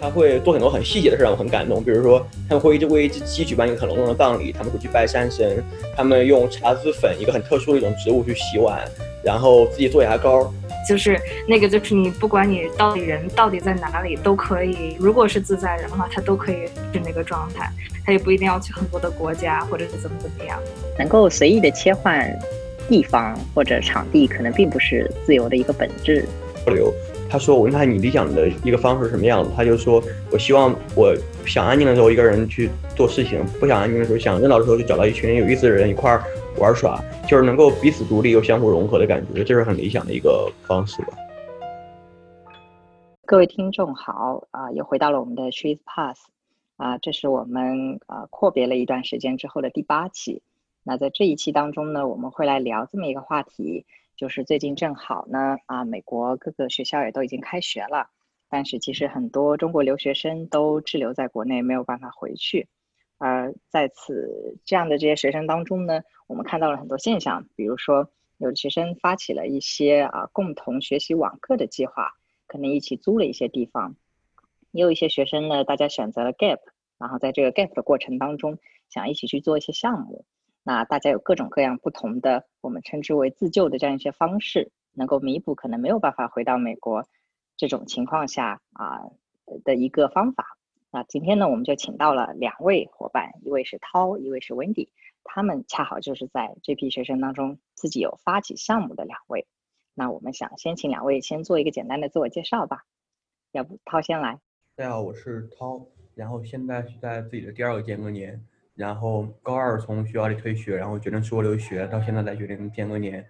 他会做很多很细节的事，让我很感动。比如说，他们会为一只鸡举办一个很隆重的葬礼，他们会去拜山神，他们用茶籽粉一个很特殊的一种植物去洗碗，然后自己做牙膏。就是那个，就是你不管你到底人到底在哪里，都可以。如果是自在人的话，他都可以是那个状态，他也不一定要去很多的国家或者是怎么怎么样，能够随意的切换地方或者场地，可能并不是自由的一个本质。留。他说：“我问他你理想的一个方式是什么样子？他就说：我希望我想安静的时候一个人去做事情，不想安静的时候想热闹的时候就找到一群有意思的人一块儿玩耍，就是能够彼此独立又相互融合的感觉，这是很理想的一个方式吧。”各位听众好啊，又回到了我们的 Trees Pass 啊，这是我们呃阔别了一段时间之后的第八期。那在这一期当中呢，我们会来聊这么一个话题。就是最近正好呢，啊，美国各个学校也都已经开学了，但是其实很多中国留学生都滞留在国内，没有办法回去。而在此这样的这些学生当中呢，我们看到了很多现象，比如说有的学生发起了一些啊共同学习网课的计划，可能一起租了一些地方；也有一些学生呢，大家选择了 gap，然后在这个 gap 的过程当中，想一起去做一些项目。那大家有各种各样不同的，我们称之为自救的这样一些方式，能够弥补可能没有办法回到美国这种情况下啊的一个方法。那今天呢，我们就请到了两位伙伴，一位是涛，一位是 Wendy，他们恰好就是在这批学生当中自己有发起项目的两位。那我们想先请两位先做一个简单的自我介绍吧，要不涛先来。大家好，我是涛，然后现在是在自己的第二个间隔年。然后高二从学校里退学，然后决定出国留学，到现在才决定间隔年。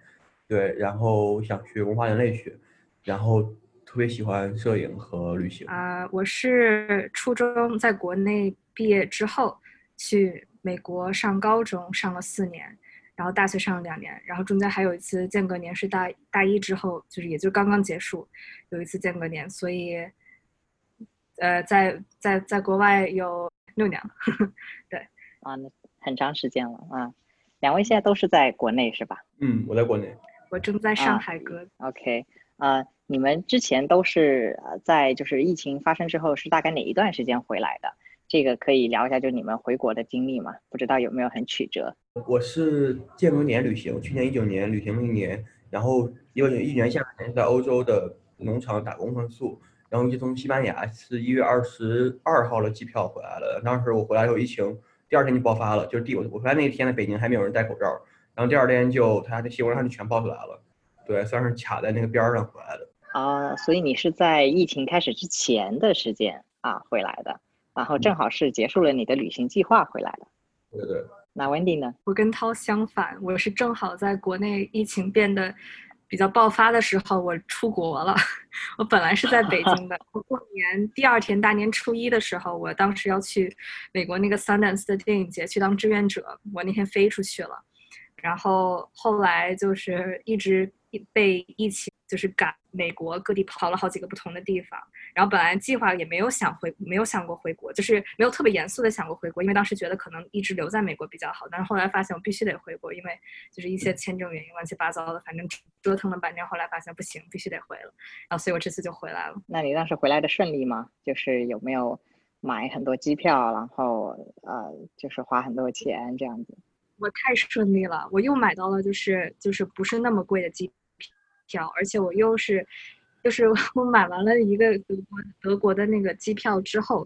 对，然后想学文化人类学，然后特别喜欢摄影和旅行。啊，我是初中在国内毕业之后去美国上高中，上了四年，然后大学上了两年，然后中间还有一次间隔年是大大一之后，就是也就刚刚结束，有一次间隔年，所以呃，在在在国外有六年了，对。啊，那很长时间了啊！两位现在都是在国内是吧？嗯，我在国内，我正在上海哥。OK，啊，你们之前都是呃在就是疫情发生之后是大概哪一段时间回来的？这个可以聊一下，就你们回国的经历吗？不知道有没有很曲折？我是间隔年旅行，去年一九年旅行了一年，然后因为一年下来是在欧洲的农场打工换宿，然后就从西班牙是一月二十二号的机票回来了。当时我回来后疫情。第二天就爆发了，就是第我我回来那一天呢北京还没有人戴口罩，然后第二天就他的新闻上就全爆出来了，对，算是卡在那个边儿上回来的啊。所以你是在疫情开始之前的时间啊回来的，然后正好是结束了你的旅行计划回来的。对对。那 Wendy 呢？我跟涛相反，我是正好在国内疫情变得。比较爆发的时候，我出国了。我本来是在北京的。我过年第二天，大年初一的时候，我当时要去美国那个 Sundance 的电影节去当志愿者。我那天飞出去了，然后后来就是一直被疫情。就是赶美国各地跑了好几个不同的地方，然后本来计划也没有想回，没有想过回国，就是没有特别严肃的想过回国，因为当时觉得可能一直留在美国比较好，但是后来发现我必须得回国，因为就是一些签证原因乱七八糟的，反正折腾了半天，后来发现不行，必须得回了，然后所以我这次就回来了。那你当时回来的顺利吗？就是有没有买很多机票，然后呃，就是花很多钱这样子？我太顺利了，我又买到了就是就是不是那么贵的机。票，而且我又是，就是我买完了一个德国德国的那个机票之后，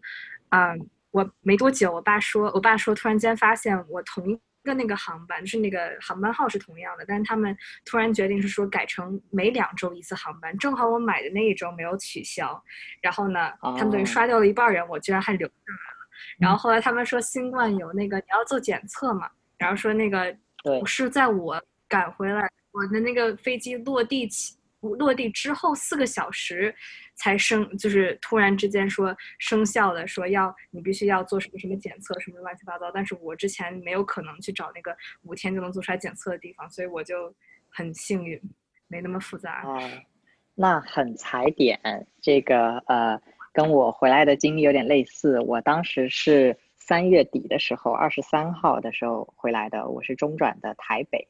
啊，我没多久，我爸说，我爸说，突然间发现我同一个那个航班，就是那个航班号是同样的，但是他们突然决定是说改成每两周一次航班，正好我买的那一周没有取消，然后呢，他们等于刷掉了一半人，我居然还留下来了。然后后来他们说新冠有那个你要做检测嘛，然后说那个是在我赶回来。我的那个飞机落地起落地之后四个小时才生，就是突然之间说生效的，说要你必须要做什么什么检测，什么乱七八糟。但是我之前没有可能去找那个五天就能做出来检测的地方，所以我就很幸运，没那么复杂。啊，那很踩点，这个呃，跟我回来的经历有点类似。我当时是三月底的时候，二十三号的时候回来的，我是中转的台北。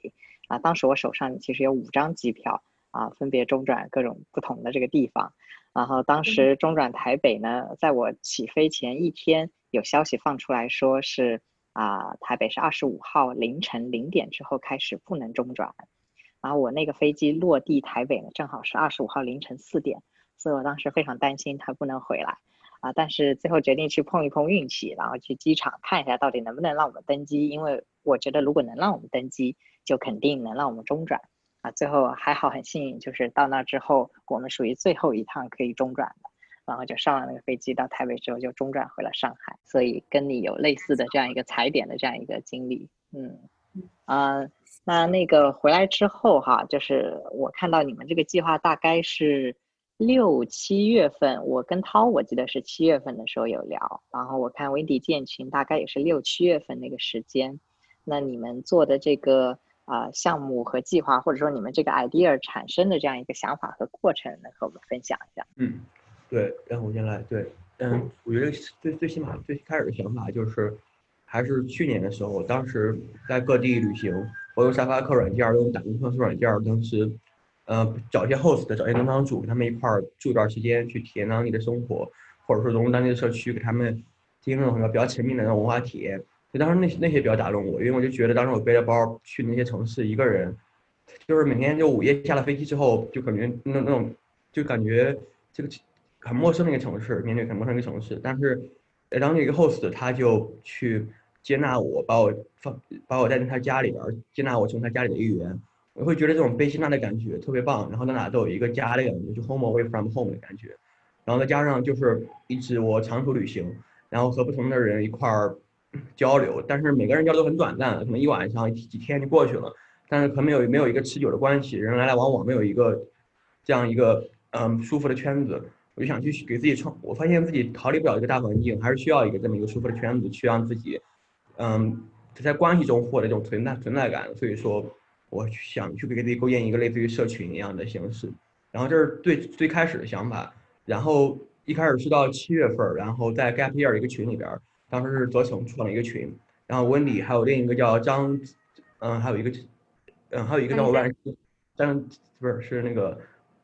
啊，当时我手上其实有五张机票啊，分别中转各种不同的这个地方，然后当时中转台北呢，在我起飞前一天，有消息放出来说是啊，台北是二十五号凌晨零点之后开始不能中转。然后我那个飞机落地台北呢，正好是二十五号凌晨四点，所以我当时非常担心它不能回来啊。但是最后决定去碰一碰运气，然后去机场看一下到底能不能让我们登机，因为我觉得如果能让我们登机，就肯定能让我们中转。啊，最后还好，很幸运，就是到那之后，我们属于最后一趟可以中转的，然后就上了那个飞机到台北之后就中转回了上海，所以跟你有类似的这样一个踩点的这样一个经历，嗯，啊，那那个回来之后哈，就是我看到你们这个计划大概是六七月份，我跟涛我记得是七月份的时候有聊，然后我看 Wendy 建群大概也是六七月份那个时间，那你们做的这个。啊，项目和计划，或者说你们这个 idea 产生的这样一个想法和过程，能和我们分享一下？嗯，对，然后我先来。对，嗯，我觉得最最起码最开始的想法就是，还是去年的时候，当时在各地旅行，我用沙发客软件，用打工客软件，当时，呃，找一些 host，找一些农场主，跟他们一块儿住一段时间，去体验当地的生活，或者说融入当地的社区，给他们提供那种比较全面的那种文化体验。当时那那些比较打动我，因为我就觉得当时我背着包去那些城市，一个人，就是每天就午夜下了飞机之后，就感觉那那种，就感觉这个很陌生的一个城市，面对很陌生的一个城市。但是，当地一个 host 他就去接纳我，把我放把我带进他家里边，接纳我成为他家里的一员。我会觉得这种被接纳的感觉特别棒，然后到哪都有一个家的感觉，就 home away from home 的感觉。然后再加上就是一直我长途旅行，然后和不同的人一块儿。交流，但是每个人交流很短暂，可能一晚上、几天就过去了。但是可能没有没有一个持久的关系，人来来往往，没有一个这样一个嗯舒服的圈子。我就想去给自己创，我发现自己逃离不了一个大环境，还是需要一个这么一个舒服的圈子，去让自己嗯在关系中获得这种存在存在感。所以说，我想去给自己构建一个类似于社群一样的形式。然后这是最最开始的想法。然后一开始是到七月份，然后在 Gap Year 一个群里边。当时是泽成创了一个群，然后温迪还有另一个叫张，嗯，还有一个，嗯，还有一个小伙伴，张不是是那个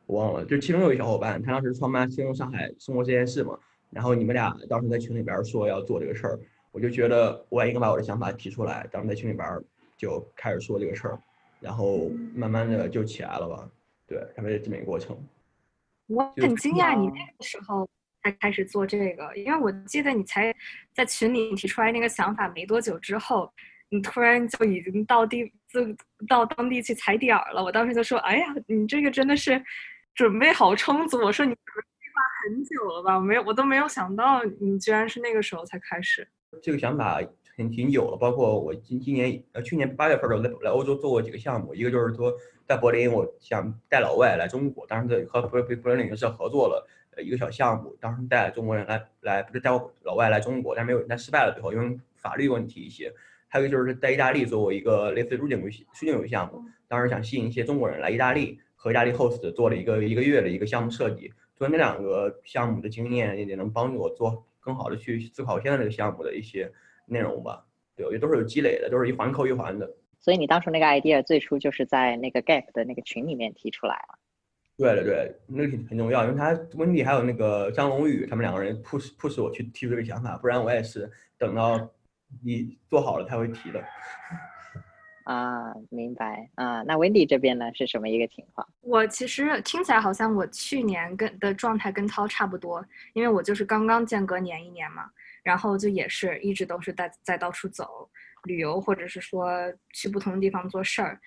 我忘了，就其中有一个小伙伴，他当时创办新荣上海生活实验室嘛，然后你们俩当时在群里边说要做这个事儿，我就觉得我也应该把我的想法提出来，当时在群里边就开始说这个事儿，然后慢慢的就起来了吧，对，大概这么一个过程。我很惊讶你那个时候。才开始做这个，因为我记得你才在群里提出来那个想法没多久之后，你突然就已经到地就到当地去踩点儿了。我当时就说：“哎呀，你这个真的是准备好充足。”我说：“你计划很久了吧？”没有，我都没有想到你居然是那个时候才开始。这个想法挺挺久了，包括我今今年呃去年八月份的时候来来欧洲做过几个项目，一个就是说在柏林，我想带老外来中国，当时和柏柏柏林旅行社合作了。呃，一个小项目，当时带中国人来来，不是带我老外来中国，但没有，但失败了。最后因为法律问题一些，还有一个就是在意大利做过一个类似入境游戏、出境游项目，当时想吸引一些中国人来意大利，和意大利 host 做了一个一个月的一个项目设计。所以那两个项目的经验也能帮助我做更好的去思考现在这个项目的一些内容吧。对，我觉得都是有积累的，都是一环扣一环的。所以你当初那个 idea 最初就是在那个 Gap 的那个群里面提出来了。对对对，那个挺很重要，因为他温迪还有那个张龙宇，他们两个人 push push 我去提出这个想法，不然我也是等到你做好了才会提的。啊，明白啊。那 Wendy 这边呢是什么一个情况？我其实听起来好像我去年跟的状态跟涛差不多，因为我就是刚刚间隔年一年嘛，然后就也是一直都是在在到处走旅游，或者是说去不同的地方做事儿。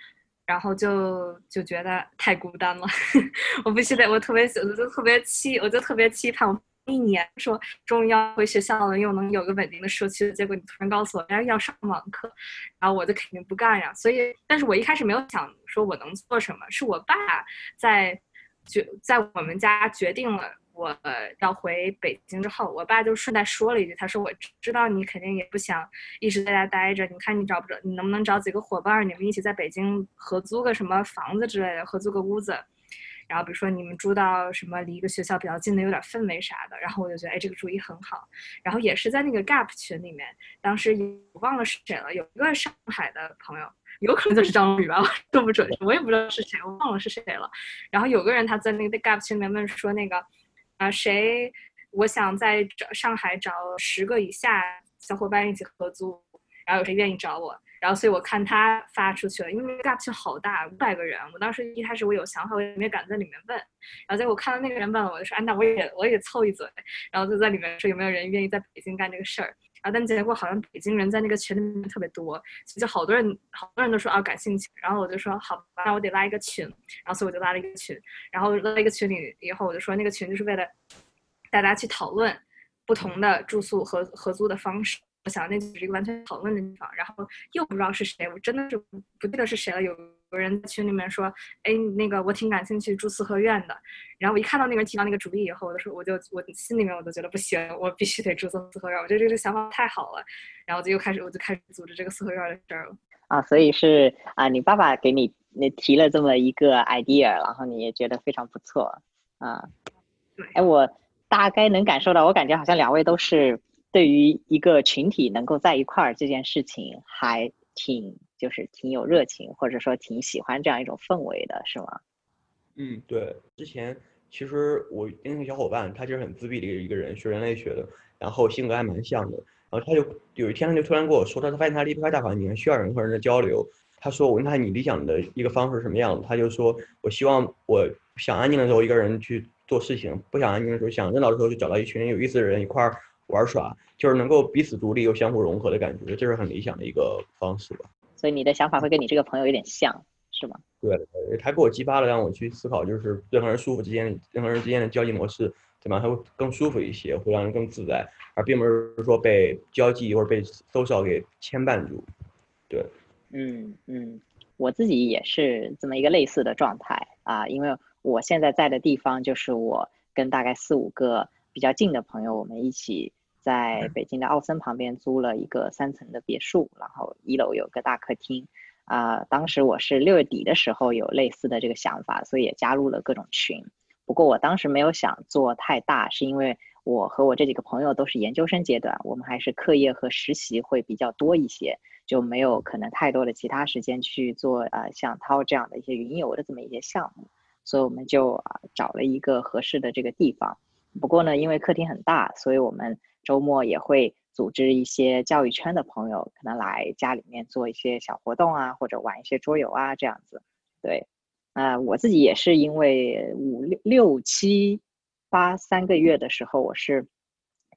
然后就就觉得太孤单了，我必须得，我特别，我就特别期，我就特别期盼我一年说终于要回学校了，又能有个稳定的社区。结果你突然告诉我，哎，要上网课，然后我就肯定不干呀。所以，但是我一开始没有想说我能做什么，是我爸在决在我们家决定了。我要回北京之后，我爸就顺带说了一句，他说：“我知道你肯定也不想一直在家待着，你看你找不着，你能不能找几个伙伴，你们一起在北京合租个什么房子之类的，合租个屋子，然后比如说你们住到什么离一个学校比较近的，有点氛围啥的。”然后我就觉得，哎，这个主意很好。然后也是在那个 Gap 群里面，当时也忘了是谁了，有一个上海的朋友，有可能就是张宇吧，说不准，我也不知道是谁，我忘了是谁了。然后有个人他在那个 Gap 群里面问说那个。啊，谁我想在找上海找十个以下小伙伴一起合租，然后有谁愿意找我？然后所以我看他发出去了，因为那个 gap 好大，五百个人。我当时一开始我有想法，我也没敢在里面问。然后结果看到那个人问了，我就说，哎，那我也我也凑一嘴，然后就在里面说有没有人愿意在北京干这个事儿。然后但结果好像北京人在那个群里面特别多，就好多人好多人都说啊感兴趣。然后我就说好吧，那我得拉一个群。然后所以我就拉了一个群，然后拉了一个群里以后，我就说那个群就是为了大家去讨论不同的住宿和合租的方式。我想那就是一个完全讨论的地方，然后又不知道是谁，我真的是不记得是谁了。有有人在群里面说，哎，那个我挺感兴趣住四合院的。然后我一看到那个人提到那个主意以后，我就说，我就我心里面我都觉得不行，我必须得住四合院。我觉得这个想法太好了，然后就又开始我就开始组织这个四合院的事儿了。啊，所以是啊，你爸爸给你你提了这么一个 idea，然后你也觉得非常不错啊。哎，我大概能感受到，我感觉好像两位都是。对于一个群体能够在一块儿这件事情，还挺就是挺有热情，或者说挺喜欢这样一种氛围的，是吗？嗯，对。之前其实我那个小伙伴，他就是很自闭的一个人，学人类学的，然后性格还蛮像的。然后他就有一天他就突然跟我说，他他发现他离不开大环境，需要人和人的交流。他说我问他你理想的一个方式是什么样子，他就说我希望我想安静的时候一个人去做事情，不想安静的时候想热闹的时候就找到一群有意思的人一块儿。玩耍就是能够彼此独立又相互融合的感觉，这是很理想的一个方式吧。所以你的想法会跟你这个朋友有点像，是吗？对，他给我激发了，让我去思考，就是任何人舒服之间，任何人之间的交际模式怎么样才会更舒服一些，会让人更自在，而并不是说被交际或者被 social 给牵绊住。对，嗯嗯，我自己也是这么一个类似的状态啊，因为我现在在的地方就是我跟大概四五个。比较近的朋友，我们一起在北京的奥森旁边租了一个三层的别墅，然后一楼有个大客厅。啊，当时我是六月底的时候有类似的这个想法，所以也加入了各种群。不过我当时没有想做太大，是因为我和我这几个朋友都是研究生阶段，我们还是课业和实习会比较多一些，就没有可能太多的其他时间去做啊像涛这样的一些云游的这么一些项目，所以我们就啊找了一个合适的这个地方。不过呢，因为客厅很大，所以我们周末也会组织一些教育圈的朋友，可能来家里面做一些小活动啊，或者玩一些桌游啊，这样子。对，啊，我自己也是因为五六六七八三个月的时候，我是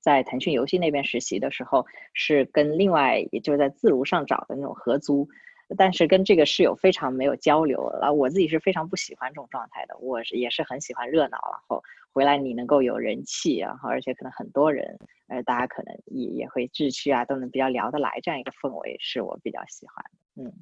在腾讯游戏那边实习的时候，是跟另外也就是在自如上找的那种合租。但是跟这个室友非常没有交流，然后我自己是非常不喜欢这种状态的。我是也是很喜欢热闹，然后回来你能够有人气，然后而且可能很多人，呃，大家可能也也会志趣啊，都能比较聊得来，这样一个氛围是我比较喜欢的。嗯，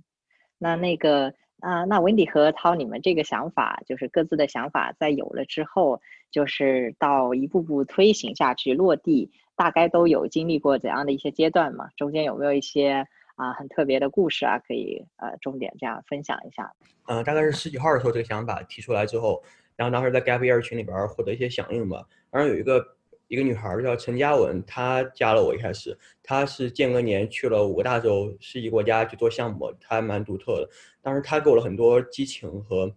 那那个啊，那 Wendy 和涛，你们这个想法就是各自的想法，在有了之后，就是到一步步推行下去落地，大概都有经历过怎样的一些阶段嘛？中间有没有一些？啊，很特别的故事啊，可以呃重点这样分享一下。嗯，大概是十几号的时候，这个想法提出来之后，然后当时在 Gap Year 群里边获得一些响应吧。然后有一个一个女孩叫陈嘉文，她加了我。一开始她是间隔年去了五个大洲十几国家去做项目，她还蛮独特的。当时她给我了很多激情和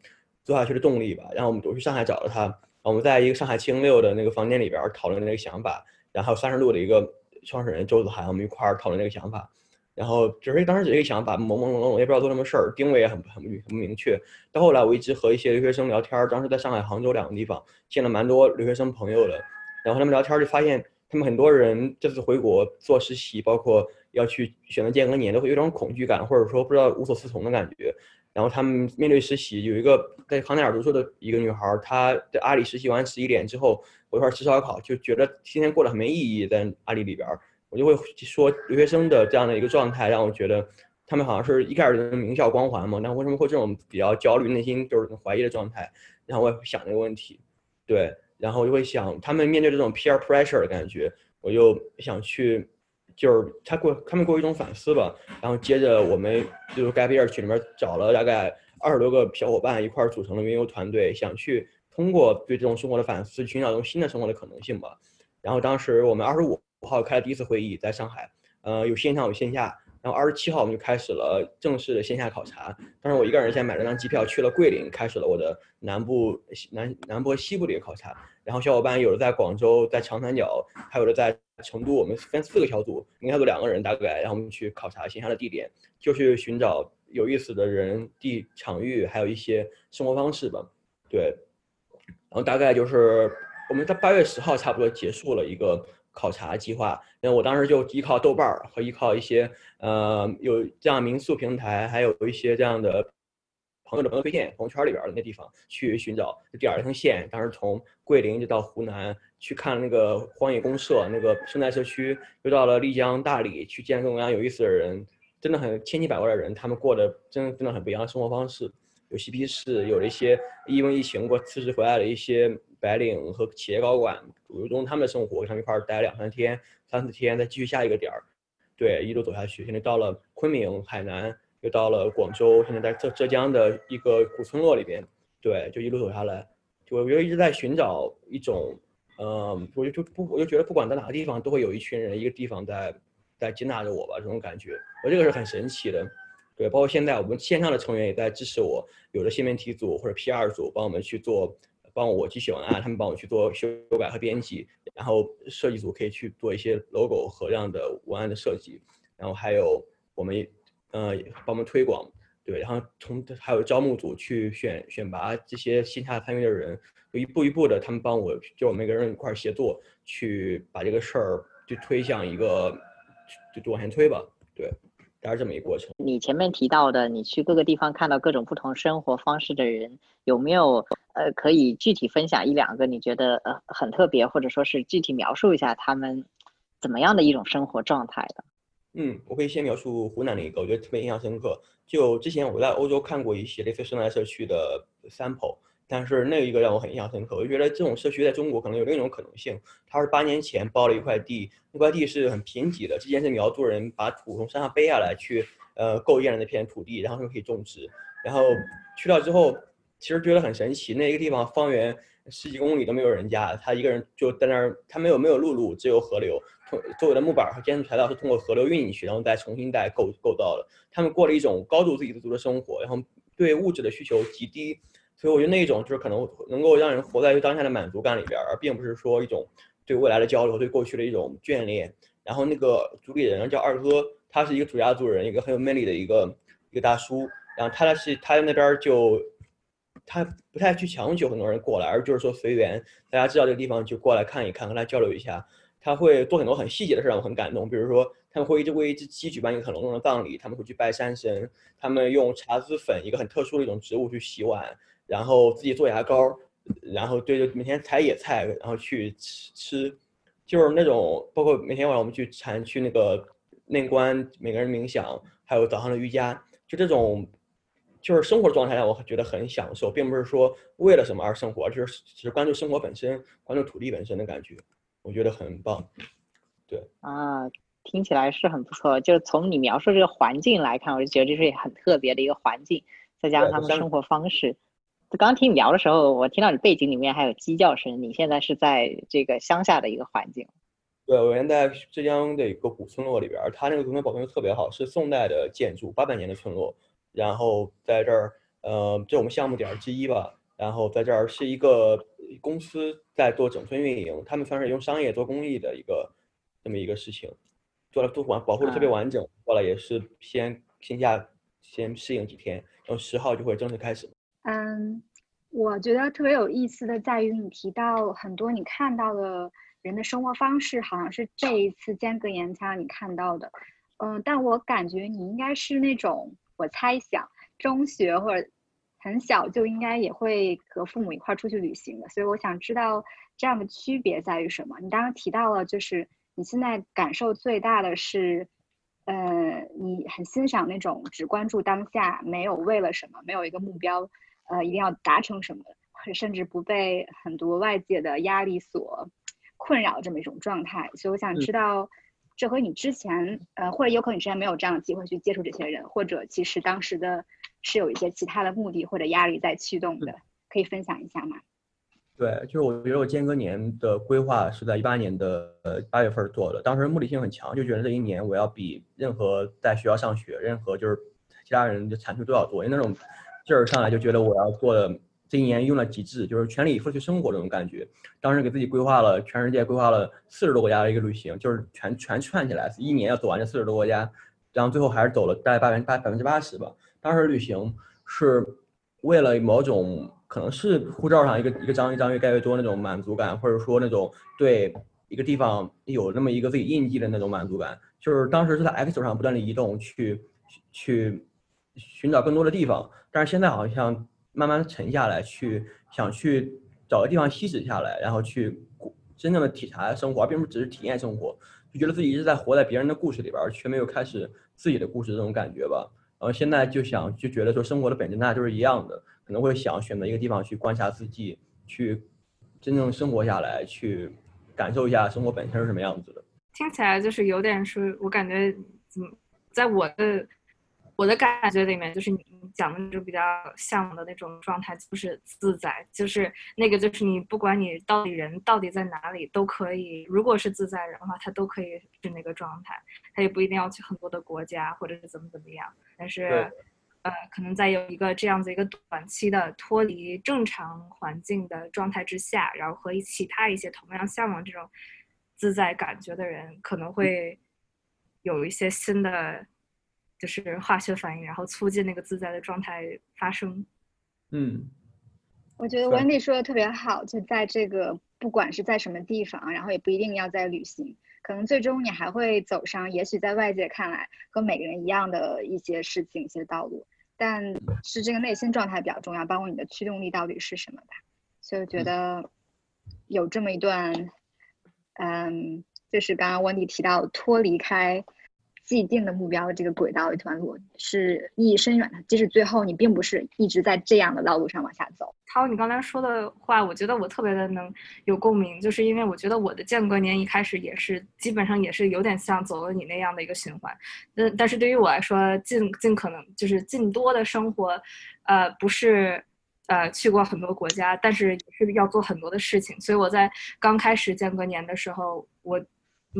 做下去的动力吧。然后我们都去上海找了她，我们在一个上海七零六的那个房间里边讨论那个想法。然后三十路的一个创始人周子涵，我们一块儿讨论这个想法。然后只是当时只是想把，朦朦胧胧，也不知道做什么事儿，定位也很很不很不明确。到后来，我一直和一些留学生聊天，当时在上海、杭州两个地方见了蛮多留学生朋友的。然后他们聊天就发现，他们很多人这次回国做实习，包括要去选择间隔年，都会有一种恐惧感，或者说不知道无所适从的感觉。然后他们面对实习，有一个在康奈尔读书的一个女孩，她在阿里实习完十一点之后，我一块吃烧烤，就觉得今天过得很没意义，在阿里里边儿。我就会说留学生的这样的一个状态，让我觉得他们好像是一开始的名校光环嘛，那为什么会这种比较焦虑、内心就是怀疑的状态？然后我也会想这个问题，对，然后我就会想他们面对这种 peer pressure 的感觉，我就想去，就是他过他们过一种反思吧。然后接着我们就是 gap year 群里面找了大概二十多个小伙伴一块儿组成了云游团队，想去通过对这种生活的反思，寻找一种新的生活的可能性吧。然后当时我们二十五。五号开了第一次会议，在上海，呃，有线上有线下，然后二十七号我们就开始了正式的线下考察。当时我一个人先买了张机票去了桂林，开始了我的南部、南南部和西部的一个考察。然后小伙伴有的在广州，在长三角，还有的在成都。我们分四个小组，每个小组两个人大概，然后我们去考察线下的地点，就是寻找有意思的人、地、场域，还有一些生活方式吧。对，然后大概就是我们在八月十号差不多结束了一个。考察计划，那我当时就依靠豆瓣儿和依靠一些呃有这样民宿平台，还有一些这样的朋友的朋友推荐，朋友圈里边的那地方去寻找第二条线。当时从桂林就到湖南去看那个荒野公社那个生态社区，又到了丽江、大理去见各种各样有意思的人，真的很千奇百怪的人，他们过的真真的很不一样的生活方式，有嬉皮士，有了一些因为疫情过辞职回来的一些。白领和企业高管，主动他们的生活，他们一块儿待两三天、三四天，再继续下一个点儿，对，一路走下去。现在到了昆明、海南，又到了广州，现在在浙浙江的一个古村落里边，对，就一路走下来，就我觉得一直在寻找一种，嗯，我就就不，我就觉得不管在哪个地方，都会有一群人，一个地方在在接纳着我吧，这种感觉，我这个是很神奇的，对，包括现在我们线上的成员也在支持我，有的新媒体组或者 PR 组帮我们去做。帮我去写文案，他们帮我去做修改和编辑，然后设计组可以去做一些 logo 和这样的文案的设计，然后还有我们，呃，帮我们推广，对，然后从还有招募组去选选拔这些线下参与的人，就一步一步的，他们帮我就我们每个人一块协作，去把这个事儿就推向一个，就就往前推吧，对，大概这么一个过程。你前面提到的，你去各个地方看到各种不同生活方式的人，有没有？呃，可以具体分享一两个你觉得呃很特别，或者说是具体描述一下他们怎么样的一种生活状态的？嗯，我可以先描述湖南的一个，我觉得特别印象深刻。就之前我在欧洲看过一些类似生态社区的 sample，但是那一个让我很印象深刻。我就觉得这种社区在中国可能有另一种可能性。他是八年前包了一块地，那块地是很贫瘠的，之前是苗族人把土从山上背下来去呃构建了那片土地，然后就可以种植。然后去到之后。其实觉得很神奇，那一个地方方圆十几公里都没有人家，他一个人就在那儿，他没有没有陆路，只有河流，通周围的木板和建筑材料是通过河流运进去，然后再重新再构构造的。他们过了一种高度自给自足的生活，然后对物质的需求极低，所以我觉得那一种就是可能能够让人活在当下的满足感里边，而并不是说一种对未来的交流，对过去的一种眷恋。然后那个主理人叫二哥，他是一个土家族人，一个很有魅力的一个一个大叔，然后他那是他那边就。他不太去强求很多人过来，而就是说随缘，大家知道这个地方就过来看一看，和他交流一下。他会做很多很细节的事，让我很感动。比如说，他们会一直为一只鸡举办一个很隆重的葬礼，他们会去拜山神，他们用茶籽粉一个很特殊的一种植物去洗碗，然后自己做牙膏，然后对着每天采野菜，然后去吃吃，就是那种包括每天晚上我们去禅去那个内观，每个人冥想，还有早上的瑜伽，就这种。就是生活状态让我觉得很享受，并不是说为了什么而生活，就是只是关注生活本身，关注土地本身的感觉，我觉得很棒。对啊，听起来是很不错。就是从你描述这个环境来看，我就觉得这是很特别的一个环境，再加上他们生活方式。刚刚听你聊的时候，我听到你背景里面还有鸡叫声。你现在是在这个乡下的一个环境。对，我原在浙江的一个古村落里边，它那个村落保存的特别好，是宋代的建筑，八百年的村落。然后在这儿，呃，这我们项目点之一吧。然后在这儿是一个公司在做整村运营，他们算是用商业做公益的一个这么一个事情，做了做完保护的特别完整。过来也是先线下先适应几天，然后十号就会正式开始。嗯，我觉得特别有意思的在于你提到很多你看到的人的生活方式，好像是这一次间隔年才让你看到的。嗯，但我感觉你应该是那种。我猜想，中学或者很小就应该也会和父母一块儿出去旅行的，所以我想知道这样的区别在于什么？你刚刚提到了，就是你现在感受最大的是，呃，你很欣赏那种只关注当下，没有为了什么，没有一个目标，呃，一定要达成什么，甚至不被很多外界的压力所困扰这么一种状态。所以我想知道。这和你之前，呃，或者有可能你之前没有这样的机会去接触这些人，或者其实当时的是有一些其他的目的或者压力在驱动的，可以分享一下吗？对，就是我觉得我间隔年的规划是在一八年的呃八月份做的，当时目的性很强，就觉得这一年我要比任何在学校上学，任何就是其他人的产出都要多，因为那种劲儿上来就觉得我要做的这一年用了极致，就是全力以赴去生活这种感觉。当时给自己规划了全世界规划了四十多国家的一个旅行，就是全全串起来，一年要走完这四十多国家，然后最后还是走了大概百分八百分之八十吧。当时旅行是为了某种。可能是护照上一个一个章一张越盖越多那种满足感，或者说那种对一个地方有那么一个自己印记的那种满足感，就是当时是在 X 轴上不断的移动去去寻找更多的地方，但是现在好像慢慢沉下来，去想去找个地方吸止下来，然后去真正的体察生活，并不只是体验生活，就觉得自己一直在活在别人的故事里边，却没有开始自己的故事这种感觉吧。然后现在就想就觉得说生活的本质那就是一样的。可能会想选择一个地方去观察自己，去真正生活下来，去感受一下生活本身是什么样子的。听起来就是有点是，我感觉，嗯，在我的我的感觉里面，就是你讲的那种比较向往的那种状态，就是自在，就是那个就是你不管你到底人到底在哪里都可以，如果是自在人的话，他都可以是那个状态，他也不一定要去很多的国家或者是怎么怎么样，但是。呃，可能在有一个这样子一个短期的脱离正常环境的状态之下，然后和其他一些同样向往这种自在感觉的人，可能会有一些新的就是化学反应，然后促进那个自在的状态发生。嗯，我觉得 Wendy 说的特别好，就在这个不管是在什么地方，然后也不一定要在旅行，可能最终你还会走上，也许在外界看来和每个人一样的一些事情、一些道路。但是这个内心状态比较重要，包括你的驱动力到底是什么吧。所以我觉得有这么一段，嗯，就是刚刚温迪提到脱离开。既定的目标的这个轨道一段路是意义深远的，即使最后你并不是一直在这样的道路上往下走。涛，你刚才说的话，我觉得我特别的能有共鸣，就是因为我觉得我的间隔年一开始也是基本上也是有点像走了你那样的一个循环。但但是对于我来说，尽尽可能就是尽多的生活，呃，不是呃去过很多国家，但是也是要做很多的事情。所以我在刚开始间隔年的时候，我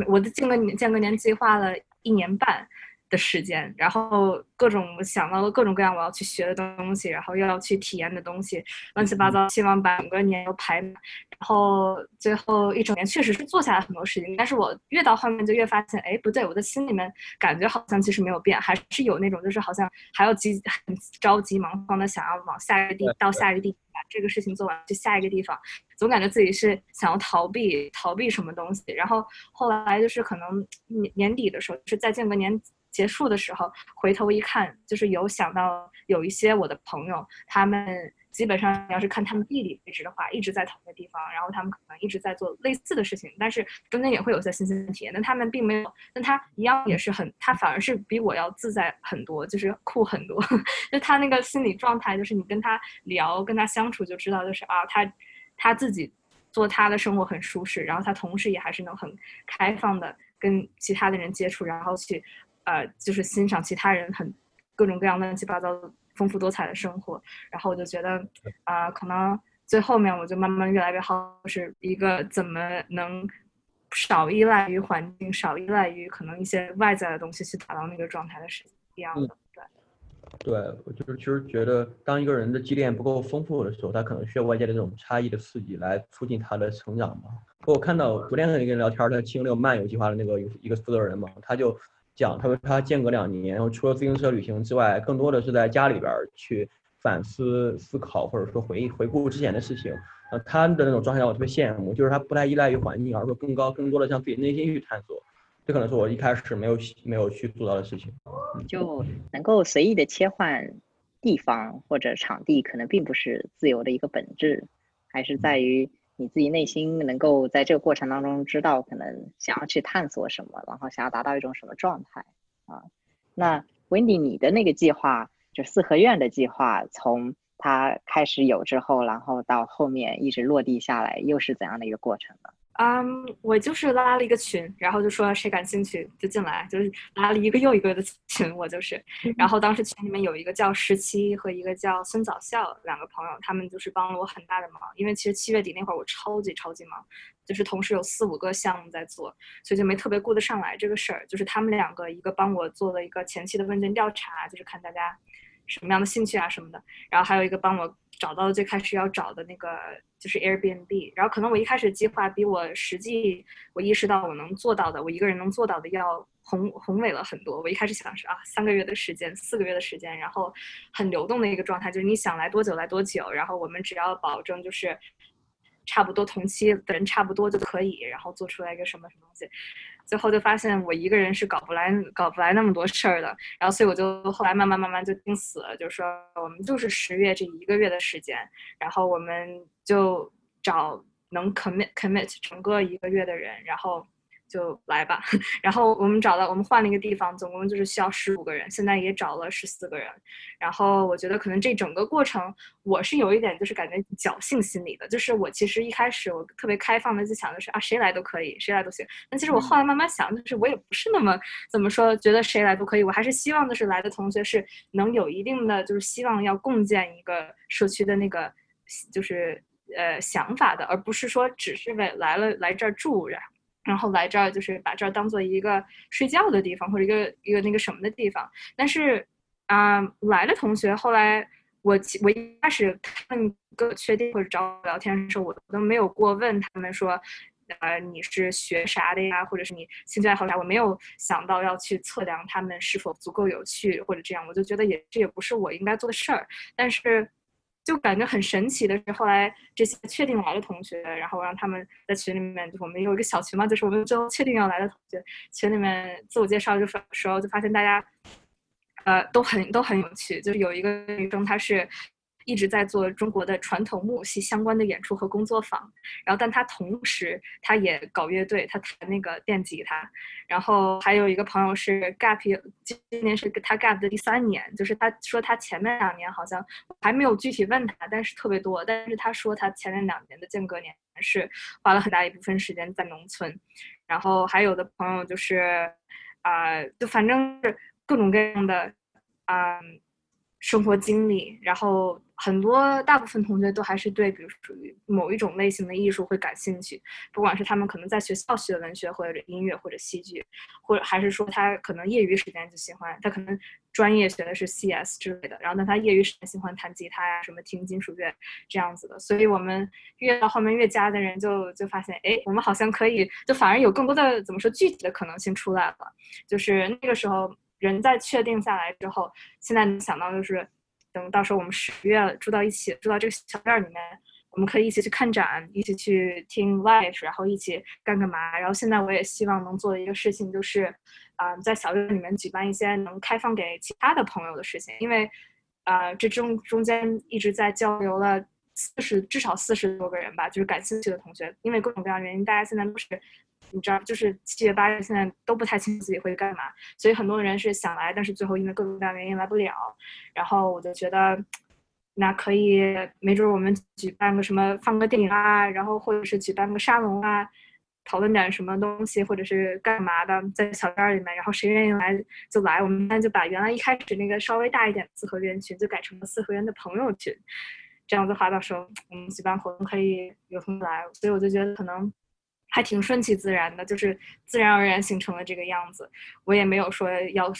我的间隔年间隔年计划了。一年半的时间，然后各种想到了各种各样我要去学的东西，然后又要去体验的东西，乱七八糟，希望把整个年都排满。然后最后一整年确实是做下来很多事情，但是我越到后面就越发现，哎，不对，我的心里面感觉好像其实没有变，还是有那种就是好像还要急很着急忙慌的想要往下一个地到下一个地把这个事情做完去下一个地方，总感觉自己是想要逃避逃避什么东西。然后后来就是可能年年底的时候，是再间隔年。结束的时候，回头一看，就是有想到有一些我的朋友，他们基本上要是看他们地理位置的话，一直在同一个地方，然后他们可能一直在做类似的事情，但是中间也会有些新鲜体验。但他们并没有，但他一样也是很，他反而是比我要自在很多，就是酷很多。就他那个心理状态，就是你跟他聊、跟他相处就知道，就是啊，他他自己做他的生活很舒适，然后他同时也还是能很开放的跟其他的人接触，然后去。呃，就是欣赏其他人很各种各样乱七八糟、丰富多彩的生活，然后我就觉得，啊，可能最后面我就慢慢越来越好，是一个怎么能少依赖于环境，少依赖于可能一些外在的东西去达到那个状态的是一样的。对，对我就是其实觉得，当一个人的积淀不够丰富的时候，他可能需要外界的这种差异的刺激来促进他的成长嘛。我看到昨天跟一个人聊天，他经历了漫游计划的那个一个负责人嘛，他就。讲，他说他间隔两年，然后除了自行车旅行之外，更多的是在家里边去反思、思考，或者说回忆、回顾之前的事情。呃，他的那种状态让我特别羡慕，就是他不太依赖于环境，而是说更高、更多的向自己内心去探索。这可能是我一开始没有没有去做到的事情。就能够随意的切换地方或者场地，可能并不是自由的一个本质，还是在于。你自己内心能够在这个过程当中知道，可能想要去探索什么，然后想要达到一种什么状态啊？那 Wendy，你的那个计划，就四合院的计划，从它开始有之后，然后到后面一直落地下来，又是怎样的一个过程呢？嗯，我就是拉了一个群，然后就说谁感兴趣就进来，就是拉了一个又一个的 群，我就是。然后当时群里面有一个叫十七和一个叫孙早笑两个朋友，他们就是帮了我很大的忙，因为其实七月底那会儿我超级超级忙，就是同时有四五个项目在做，所以就没特别顾得上来这个事儿。就是他们两个，一个帮我做了一个前期的问卷调查，就是看大家什么样的兴趣啊什么的，然后还有一个帮我找到最开始要找的那个。就是 Airbnb，然后可能我一开始计划比我实际我意识到我能做到的，我一个人能做到的要宏宏伟了很多。我一开始想是啊，三个月的时间，四个月的时间，然后很流动的一个状态，就是你想来多久来多久，然后我们只要保证就是差不多同期的人差不多就可以，然后做出来一个什么什么东西。最后就发现我一个人是搞不来搞不来那么多事儿的，然后所以我就后来慢慢慢慢就定死了，就是说我们就是十月这一个月的时间，然后我们就找能 commit commit 整个一个月的人，然后。就来吧，然后我们找到，我们换了一个地方，总共就是需要十五个人，现在也找了十四个人。然后我觉得可能这整个过程，我是有一点就是感觉侥幸心理的，就是我其实一开始我特别开放的就想的是啊，谁来都可以，谁来都行。但其实我后来慢慢想，就是我也不是那么怎么说，觉得谁来都可以，我还是希望的是来的同学是能有一定的就是希望要共建一个社区的那个就是呃想法的，而不是说只是为来了来这儿住然后。然后来这儿就是把这儿当做一个睡觉的地方，或者一个一个那个什么的地方。但是，啊，来的同学后来我我一开始他们跟我确定或者找我聊天的时候，我都没有过问他们说，呃，你是学啥的呀，或者是你兴趣爱好啥？我没有想到要去测量他们是否足够有趣或者这样，我就觉得也这也不是我应该做的事儿。但是。就感觉很神奇的是，后来这些确定来的同学，然后让他们在群里面，就我们有一个小群嘛，就是我们最后确定要来的同学，群里面自我介绍就时候，就发现大家，呃，都很都很有趣。就是有一个女生，她是。一直在做中国的传统木偶戏相关的演出和工作坊，然后但他同时他也搞乐队，他弹那个电吉他，然后还有一个朋友是 gap，今年是他 gap 的第三年，就是他说他前面两年好像还没有具体问他，但是特别多，但是他说他前面两年的间隔年是花了很大一部分时间在农村，然后还有的朋友就是啊，就反正是各种各样的啊生活经历，然后。很多大部分同学都还是对，比如属于某一种类型的艺术会感兴趣，不管是他们可能在学校学文学或者音乐或者戏剧，或者还是说他可能业余时间就喜欢，他可能专业学的是 CS 之类的，然后但他业余时间喜欢弹吉他呀，什么听金属乐这样子的。所以我们越到后面越加的人就就发现，哎，我们好像可以，就反而有更多的怎么说具体的可能性出来了。就是那个时候人在确定下来之后，现在能想到就是。等到时候我们十月住到一起，住到这个小院里面，我们可以一起去看展，一起去听 live，然后一起干干嘛？然后现在我也希望能做的一个事情就是，啊，在小院里面举办一些能开放给其他的朋友的事情，因为，啊，这中中间一直在交流了四十至少四十多个人吧，就是感兴趣的同学，因为各种各样原因，大家现在都是。你知道，就是七月八月，现在都不太清楚自己会干嘛，所以很多人是想来，但是最后因为各种各样原因来不了。然后我就觉得，那可以，没准我们举办个什么，放个电影啊，然后或者是举办个沙龙啊，讨论点什么东西，或者是干嘛的，在小院里面，然后谁愿意来就来。我们那就把原来一开始那个稍微大一点的四合院群，就改成了四合院的朋友群。这样的话，到时候我们举办活动可以有同学来，所以我就觉得可能。还挺顺其自然的，就是自然而然形成了这个样子。我也没有说要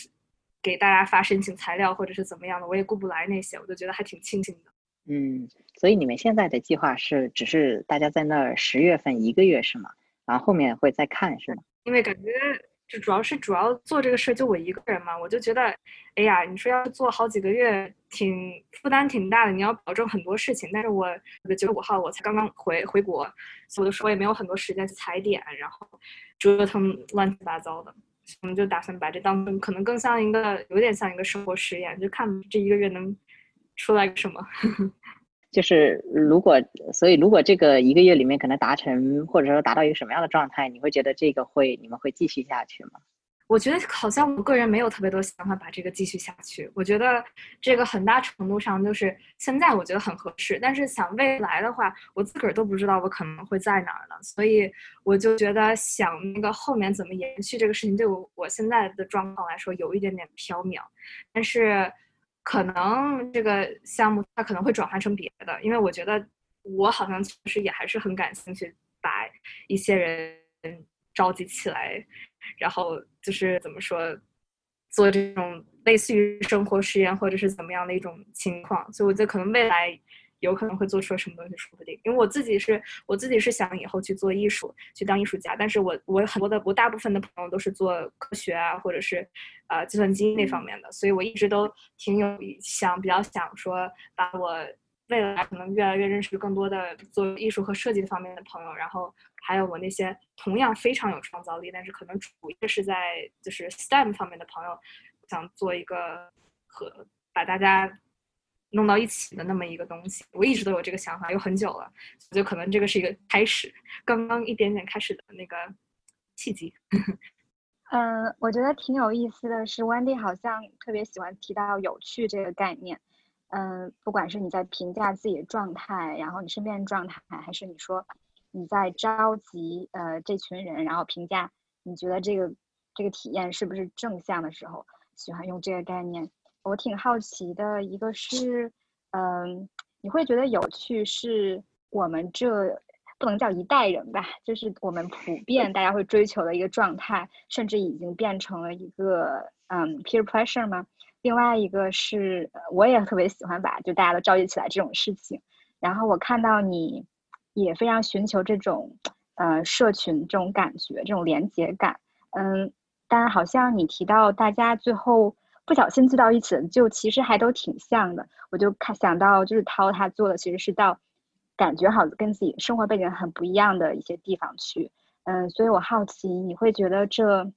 给大家发申请材料或者是怎么样的，我也顾不来那些，我就觉得还挺庆幸的。嗯，所以你们现在的计划是，只是大家在那儿十月份一个月是吗？然后后面会再看是吗？因为感觉。就主要是主要做这个事就我一个人嘛，我就觉得，哎呀，你说要做好几个月，挺负担挺大的，你要保证很多事情。但是我九月五号我才刚刚回回国，所以我就说也没有很多时间去踩点，然后折腾乱七八糟的。我们就打算把这当成可能更像一个有点像一个生活实验，就看这一个月能出来什么。就是如果，所以如果这个一个月里面可能达成，或者说达到一个什么样的状态，你会觉得这个会你们会继续下去吗？我觉得好像我个人没有特别多想法把这个继续下去。我觉得这个很大程度上就是现在我觉得很合适，但是想未来的话，我自个儿都不知道我可能会在哪儿呢。所以我就觉得想那个后面怎么延续这个事情，对我我现在的状况来说有一点点缥缈。但是可能这个项目它可能会转换成别的，因为我觉得我好像其实也还是很感兴趣，把一些人召集起来。然后就是怎么说，做这种类似于生活实验或者是怎么样的一种情况，所以我觉得可能未来有可能会做出什么东西说不定。因为我自己是我自己是想以后去做艺术，去当艺术家，但是我我很多的我大部分的朋友都是做科学啊或者是呃计算机那方面的，所以我一直都挺有想比较想说把我。未来可能越来越认识更多的做艺术和设计方面的朋友，然后还有我那些同样非常有创造力，但是可能主业是在就是 STEM 方面的朋友，想做一个和把大家弄到一起的那么一个东西。我一直都有这个想法，有很久了，我觉得可能这个是一个开始，刚刚一点点开始的那个契机。嗯，我觉得挺有意思的是，Wendy 好像特别喜欢提到有趣这个概念。嗯，不管是你在评价自己的状态，然后你身边的状态，还是你说你在召集呃这群人，然后评价你觉得这个这个体验是不是正向的时候，喜欢用这个概念。我挺好奇的一个是，嗯，你会觉得有趣是我们这不能叫一代人吧，就是我们普遍大家会追求的一个状态，甚至已经变成了一个嗯 peer pressure 吗？另外一个是，我也特别喜欢把就大家都召集起来这种事情。然后我看到你也非常寻求这种，呃，社群这种感觉，这种连接感。嗯，但好像你提到大家最后不小心聚到一起，就其实还都挺像的。我就看想到就是涛他做的其实是到感觉好跟自己生活背景很不一样的一些地方去。嗯，所以我好奇你会觉得这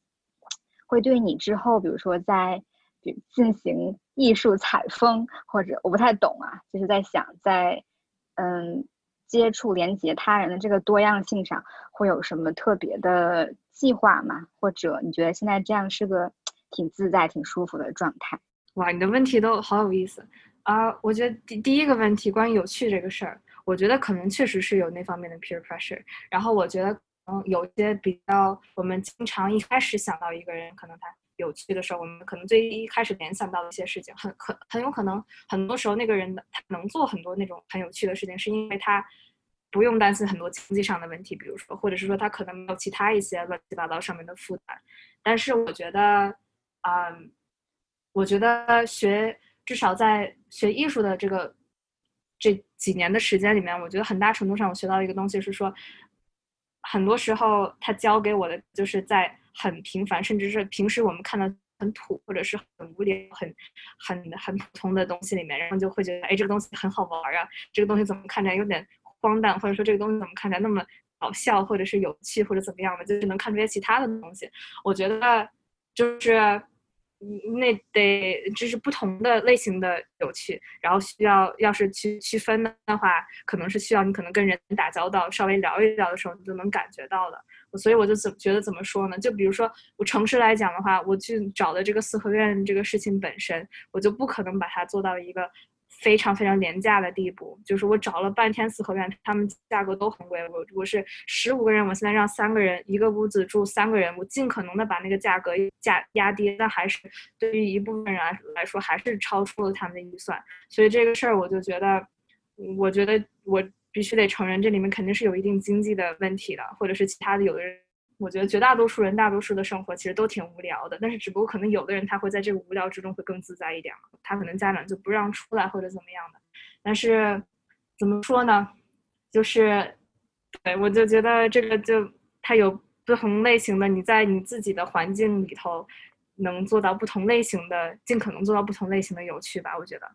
会对你之后，比如说在。进行艺术采风，或者我不太懂啊，就是在想，在嗯接触连接他人的这个多样性上，会有什么特别的计划吗？或者你觉得现在这样是个挺自在、挺舒服的状态？哇，你的问题都好有意思啊！我觉得第第一个问题关于有趣这个事儿，我觉得可能确实是有那方面的 peer pressure。然后我觉得嗯，有些比较我们经常一开始想到一个人，可能他。有趣的时候，我们可能最一开始联想到的一些事情，很很很有可能，很多时候那个人他能做很多那种很有趣的事情，是因为他不用担心很多经济上的问题，比如说，或者是说他可能没有其他一些乱七八糟上面的负担。但是我觉得，嗯，我觉得学至少在学艺术的这个这几年的时间里面，我觉得很大程度上我学到一个东西是说，很多时候他教给我的就是在。很平凡，甚至是平时我们看到很土或者是很无聊、很很很普通的东西里面，然后就会觉得，哎，这个东西很好玩啊，这个东西怎么看起来有点荒诞，或者说这个东西怎么看起来那么搞笑，或者是有趣，或者怎么样的，就是能看出些其他的东西。我觉得就是。那得就是不同的类型的有趣，然后需要要是去区分的话，可能是需要你可能跟人打交道，稍微聊一聊的时候，你就能感觉到的。所以我就怎觉得怎么说呢？就比如说我城市来讲的话，我去找的这个四合院这个事情本身，我就不可能把它做到一个。非常非常廉价的地步，就是我找了半天四合院，他们价格都很贵。我我是十五个人，我现在让三个人一个屋子住三个人，我尽可能的把那个价格价压低，但还是对于一部分人来来说，还是超出了他们的预算。所以这个事儿，我就觉得，我觉得我必须得承认，这里面肯定是有一定经济的问题的，或者是其他的，有的人。我觉得绝大多数人，大多数的生活其实都挺无聊的，但是只不过可能有的人他会在这个无聊之中会更自在一点他可能家长就不让出来或者怎么样的。但是怎么说呢？就是，对我就觉得这个就它有不同类型的，你在你自己的环境里头能做到不同类型的，尽可能做到不同类型的有趣吧。我觉得，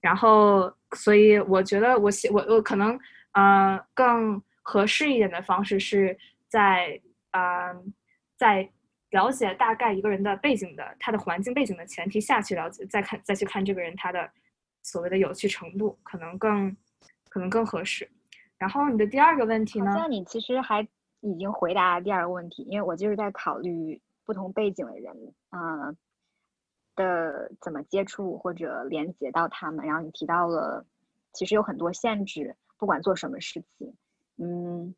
然后所以我觉得我我我可能呃更合适一点的方式是在。嗯，在了解大概一个人的背景的他的环境背景的前提下去了解，再看再去看这个人他的所谓的有趣程度，可能更可能更合适。然后你的第二个问题呢？像你其实还已经回答了第二个问题，因为我就是在考虑不同背景的人，嗯的怎么接触或者连接到他们。然后你提到了，其实有很多限制，不管做什么事情，嗯，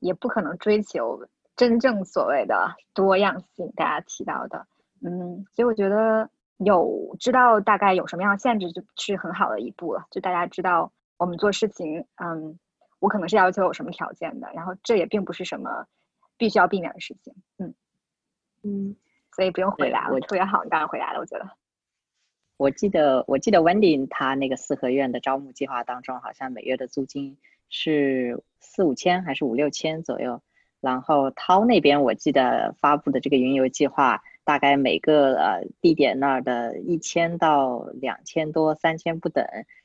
也不可能追求真正所谓的多样性。大家提到的，嗯，所以我觉得有知道大概有什么样的限制，就是很好的一步了。就大家知道我们做事情，嗯，我可能是要求有什么条件的，然后这也并不是什么必须要避免的事情，嗯。嗯，所以不用回答，我特别好，你刚刚回答了，我觉得。我记得，我记得 Wendy 他那个四合院的招募计划当中，好像每月的租金是四五千还是五六千左右。然后涛那边我记得发布的这个云游计划，大概每个呃地点那儿的一千到两千多、三千不等，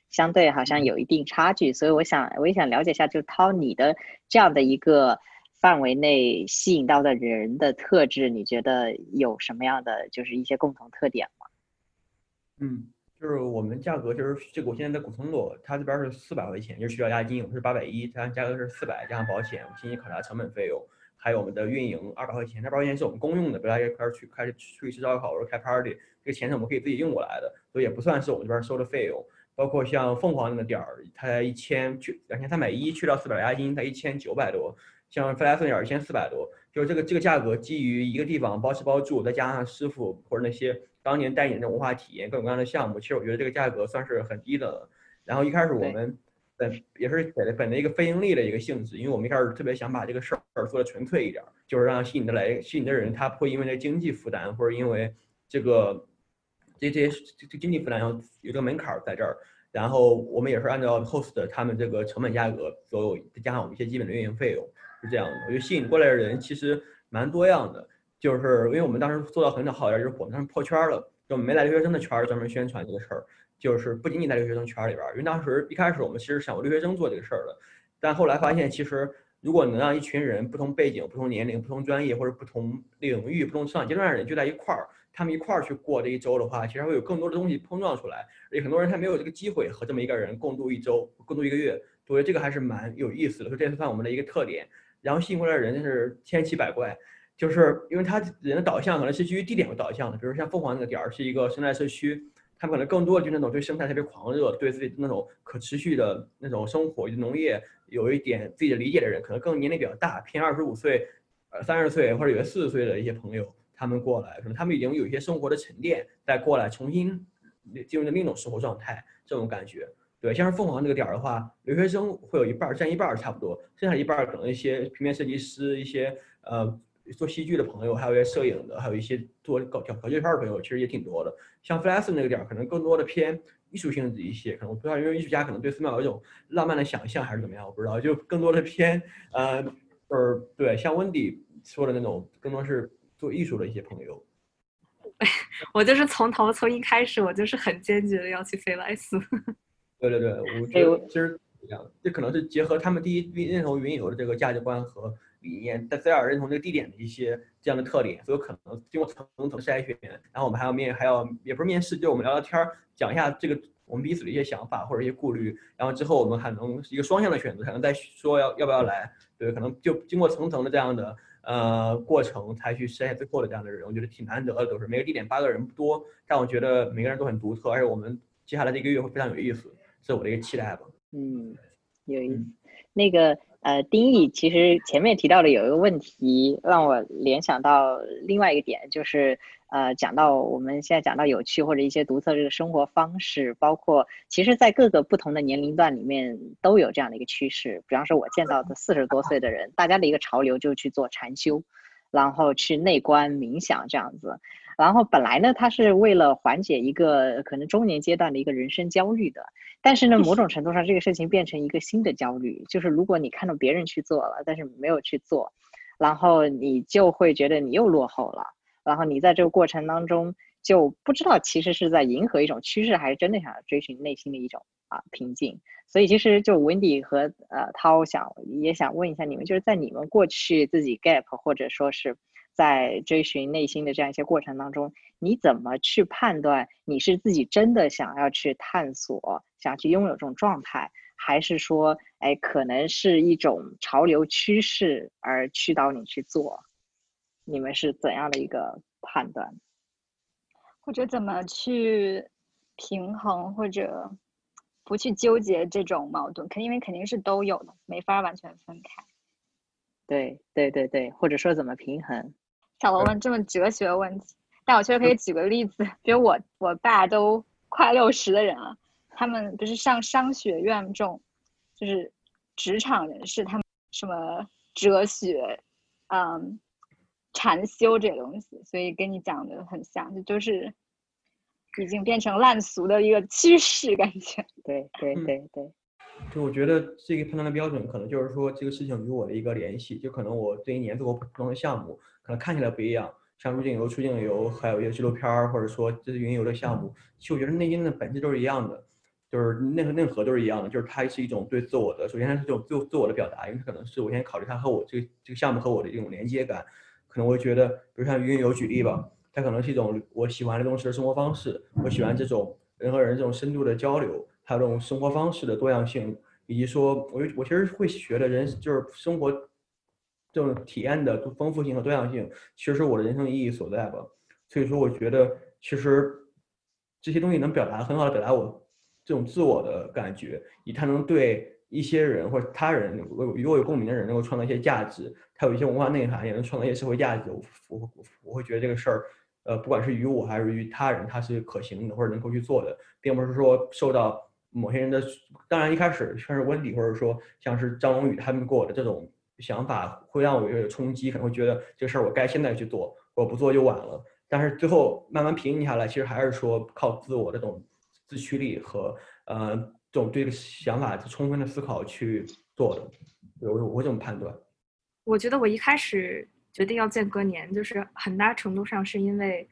相对好像有一定差距。所以我想，我也想了解一下，就涛你的这样的一个。范围内吸引到的人的特质，你觉得有什么样的就是一些共同特点吗？嗯，就是我们价格就是这个，我现在在古村路，它这边是四百块钱，就是需要押金，我是八百一，它价格是四百加上保险、信息考察成本费用，还有我们的运营二百块钱，那保险是我们公用的，比如大家一块去开出去吃烧烤或者开 party，这个钱是我们可以自己用过来的，所以也不算是我们这边收的费用。包括像凤凰那个点儿，它一千去两千三百一，去掉四百押金才一千九百多。像菲莱森点一千四百多，就是这个这个价格基于一个地方包吃包住，再加上师傅或者那些当年带你的文化体验各种各样的项目，其实我觉得这个价格算是很低的了。然后一开始我们本也是本本着一个非盈利的一个性质，因为我们一开始特别想把这个事儿做的纯粹一点，就是让吸引的来吸引的人他不会因为那经济负担或者因为这个这这些这经济负担要有个门槛在这儿。然后我们也是按照 host 他们这个成本价格，所有再加上我们一些基本的运营费用。是这样的，我觉得吸引过来的人其实蛮多样的，就是因为我们当时做到很好一点，就是我们当时破圈了，就没来留学生的圈儿专门宣传这个事儿，就是不仅仅在留学生圈里边，因为当时一开始我们其实想为留学生做这个事儿的，但后来发现其实如果能让一群人不同背景、不同年龄、不同专业或者不同领域、不同成长阶段的人聚在一块儿，他们一块儿去过这一周的话，其实会有更多的东西碰撞出来，而且很多人他没有这个机会和这么一个人共度一周、共度一个月，我觉得这个还是蛮有意思的，所以这算我们的一个特点。然后吸引过来的人是千奇百怪，就是因为他人的导向可能是基于地点为导向的，比如像凤凰那个点儿是一个生态社区，他们可能更多的就那种对生态特别狂热，对自己那种可持续的那种生活、就农业有一点自己的理解的人，可能更年龄比较大，偏二十五岁、呃三十岁或者有些四十岁的一些朋友，他们过来，可能他们已经有一些生活的沉淀，再过来重新进入另一种生活状态，这种感觉。对，像是凤凰这个点儿的话，留学生会有一半儿占一半儿差不多，剩下一半儿可能一些平面设计师、一些呃做戏剧的朋友，还有一些摄影的，还有一些做搞搞搞纪录片的朋友，其实也挺多的。像 Flash 那个点儿，可能更多的偏艺术性质一些，可能我不知道，因为艺术家可能对寺庙有一种浪漫的想象还是怎么样，我不知道，就更多的偏呃，呃对，像 Wendy 说的那种，更多是做艺术的一些朋友。我就是从头从一开始，我就是很坚决的要去飞莱斯。对对对，我觉得其实一样，这可能是结合他们第一认同云游的这个价值观和理念，在第二认同这个地点的一些这样的特点，所以可能经过层层筛选，然后我们还要面还要也不是面试，就我们聊聊天儿，讲一下这个我们彼此的一些想法或者一些顾虑，然后之后我们还能一个双向的选择，才能再说要要不要来。对，可能就经过层层的这样的呃过程，才去筛选最后的这样的人，我觉得挺难得的，都是每个地点八个人不多，但我觉得每个人都很独特，而且我们接下来这一个月会非常有意思。是我的一个期待吧。嗯，有意思。那个呃，丁毅其实前面提到的有一个问题，让我联想到另外一个点，就是呃，讲到我们现在讲到有趣或者一些独特这个生活方式，包括其实在各个不同的年龄段里面都有这样的一个趋势。比方说，我见到的四十多岁的人，大家的一个潮流就去做禅修，然后去内观冥想这样子。然后本来呢，他是为了缓解一个可能中年阶段的一个人生焦虑的，但是呢，某种程度上这个事情变成一个新的焦虑，就是如果你看到别人去做了，但是没有去做，然后你就会觉得你又落后了，然后你在这个过程当中就不知道其实是在迎合一种趋势，还是真的想要追寻内心的一种啊平静。所以其实就 Wendy 和呃涛想也想问一下你们，就是在你们过去自己 gap 或者说是。在追寻内心的这样一些过程当中，你怎么去判断你是自己真的想要去探索、想去拥有这种状态，还是说，哎，可能是一种潮流趋势而驱导你去做？你们是怎样的一个判断？或者怎么去平衡，或者不去纠结这种矛盾？肯因为肯定是都有的，没法完全分开。对对对对，或者说怎么平衡？小罗问这么哲学问题，但我确实可以举个例子，比如我我爸都快六十的人了，他们不是上商学院这种，就是职场人士，他们什么哲学，嗯。禅修这些东西，所以跟你讲的很像，就就是已经变成烂俗的一个趋势，感觉。对对对对，就我觉得这个判断的标准，可能就是说这个事情与我的一个联系，就可能我这一年做过不同的项目，可能看起来不一样，像入境游、出境游，还有一些纪录片儿，或者说这是云游的项目，其实我觉得内因的本质都是一样的，就是内核内核都是一样的，就是它是一种对自我的，首先它是这种自自我的表达，因为它可能是我先考虑它和我这个这个项目和我的这种连接感。可能我会觉得，比如像云游举例吧，它可能是一种我喜欢的东西的生活方式，我喜欢这种人和人这种深度的交流，还有这种生活方式的多样性，以及说，我我其实会觉得人就是生活这种体验的丰富性和多样性，其实是我的人生意义所在吧。所以说，我觉得其实这些东西能表达很好的表达我这种自我的感觉，以它能对。一些人或者他人，与我有共鸣的人，能够创造一些价值，他有一些文化内涵，也能创造一些社会价值。我我我会觉得这个事儿，呃，不管是于我还是于他人，他是可行的或者能够去做的，并不是说受到某些人的。当然，一开始像是温迪或者说像是张龙宇他们给我的这种想法，会让我有点冲击，可能会觉得这事儿我该现在去做，我不做就晚了。但是最后慢慢平静下来，其实还是说靠自我的这种自驱力和呃。这种对想法充分的思考去做的，我我怎么判断。我觉得我一开始决定要间隔年，就是很大程度上是因为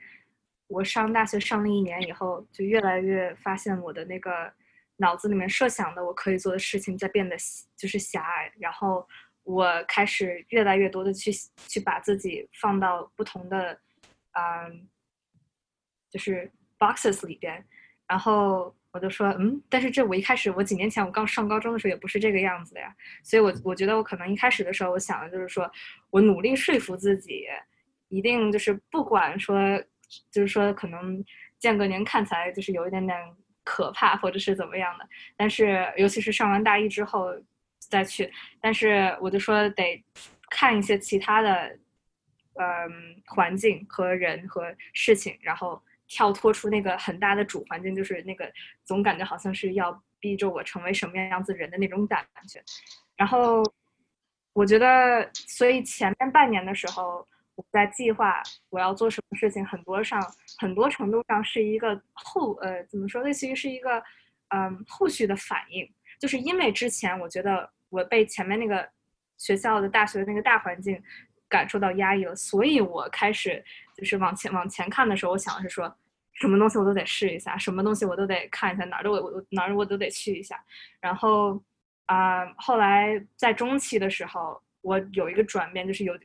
我上大学上了一年以后，就越来越发现我的那个脑子里面设想的我可以做的事情在变得就是狭隘，然后我开始越来越多的去去把自己放到不同的嗯，就是 boxes 里边，然后。我就说，嗯，但是这我一开始，我几年前我刚上高中的时候也不是这个样子的呀，所以，我我觉得我可能一开始的时候，我想的就是说，我努力说服自己，一定就是不管说，就是说可能间隔年看起来就是有一点点可怕或者是怎么样的，但是尤其是上完大一之后再去，但是我就说得看一些其他的，嗯，环境和人和事情，然后。跳脱出那个很大的主环境，就是那个总感觉好像是要逼着我成为什么样样子人的那种感觉。然后我觉得，所以前面半年的时候，我在计划我要做什么事情，很多上很多程度上是一个后呃怎么说，类似于是一个嗯后续的反应，就是因为之前我觉得我被前面那个学校的大学的那个大环境感受到压抑了，所以我开始就是往前往前看的时候，我想的是说。什么东西我都得试一下，什么东西我都得看一下，哪儿都我我哪儿我都得去一下。然后啊，后来在中期的时候，我有一个转变，就是有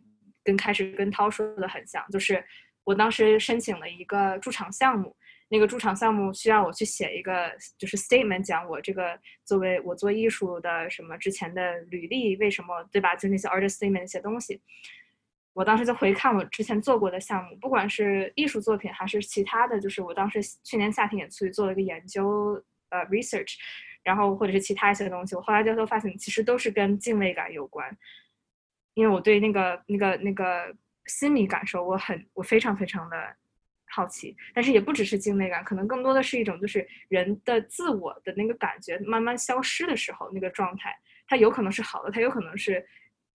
跟开始跟涛说的很像，就是我当时申请了一个驻场项目，那个驻场项目需要我去写一个就是 statement，讲我这个作为我做艺术的什么之前的履历，为什么对吧？就那些 artist statement 那些东西。我当时就回看我之前做过的项目，不管是艺术作品还是其他的，就是我当时去年夏天也去做了一个研究，呃，research，然后或者是其他一些东西，我后来就都发现其实都是跟敬畏感有关，因为我对那个那个那个心理感受我很我非常非常的好奇，但是也不只是敬畏感，可能更多的是一种就是人的自我的那个感觉慢慢消失的时候那个状态，它有可能是好的，它有可能是。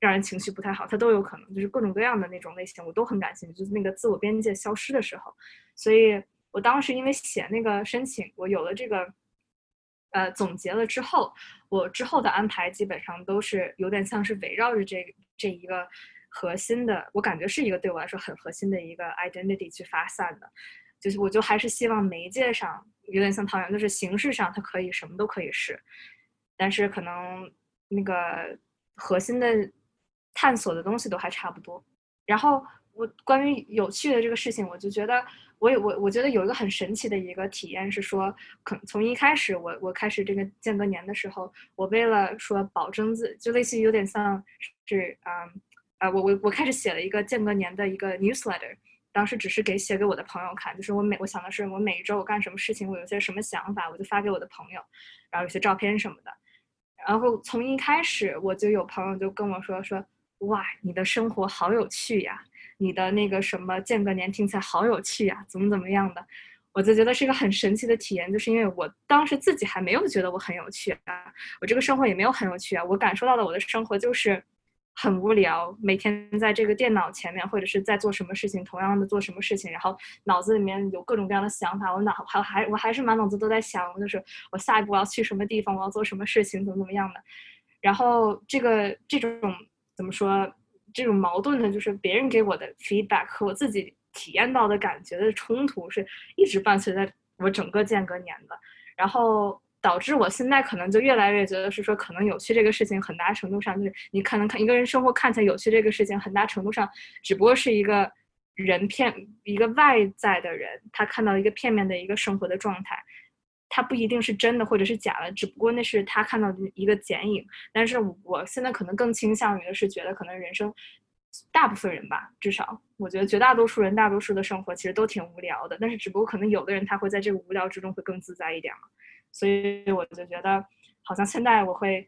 让人情绪不太好，它都有可能，就是各种各样的那种类型，我都很感兴趣。就是那个自我边界消失的时候，所以我当时因为写那个申请，我有了这个，呃，总结了之后，我之后的安排基本上都是有点像是围绕着这这一个核心的，我感觉是一个对我来说很核心的一个 identity 去发散的。就是我就还是希望媒介上有点像唐源，就是形式上它可以什么都可以是，但是可能那个核心的。探索的东西都还差不多，然后我关于有趣的这个事情，我就觉得我有我我觉得有一个很神奇的一个体验是说，可从一开始我我开始这个间隔年的时候，我为了说保证自就类似于有点像是嗯呃，我我我开始写了一个间隔年的一个 newsletter，当时只是给写给我的朋友看，就是我每我想的是我每一周我干什么事情，我有些什么想法，我就发给我的朋友，然后有些照片什么的。然后从一开始我就有朋友就跟我说说，哇，你的生活好有趣呀，你的那个什么间隔年听起来好有趣呀，怎么怎么样的，我就觉得是一个很神奇的体验，就是因为我当时自己还没有觉得我很有趣啊，我这个生活也没有很有趣啊，我感受到的我的生活就是很无聊，每天在这个电脑前面或者是在做什么事情，同样的做什么事情，然后脑子里面有各种各样的想法，我脑还还我还是满脑子都在想，就是我下一步我要去什么地方，我要做什么事情，怎么怎么样的，然后这个这种怎么说，这种矛盾呢，就是别人给我的 feedback 和我自己体验到的感觉的冲突，是一直伴随在我整个间隔年的，然后导致我现在可能就越来越觉得是说，可能有趣这个事情很大程度上就是你可能看一个人生活看起来有趣这个事情，很大程度上只不过是一个人片一个外在的人，他看到一个片面的一个生活的状态。它不一定是真的或者是假的，只不过那是他看到的一个剪影。但是我现在可能更倾向于的是觉得，可能人生大部分人吧，至少我觉得绝大多数人大多数的生活其实都挺无聊的。但是只不过可能有的人他会在这个无聊之中会更自在一点嘛。所以我就觉得，好像现在我会，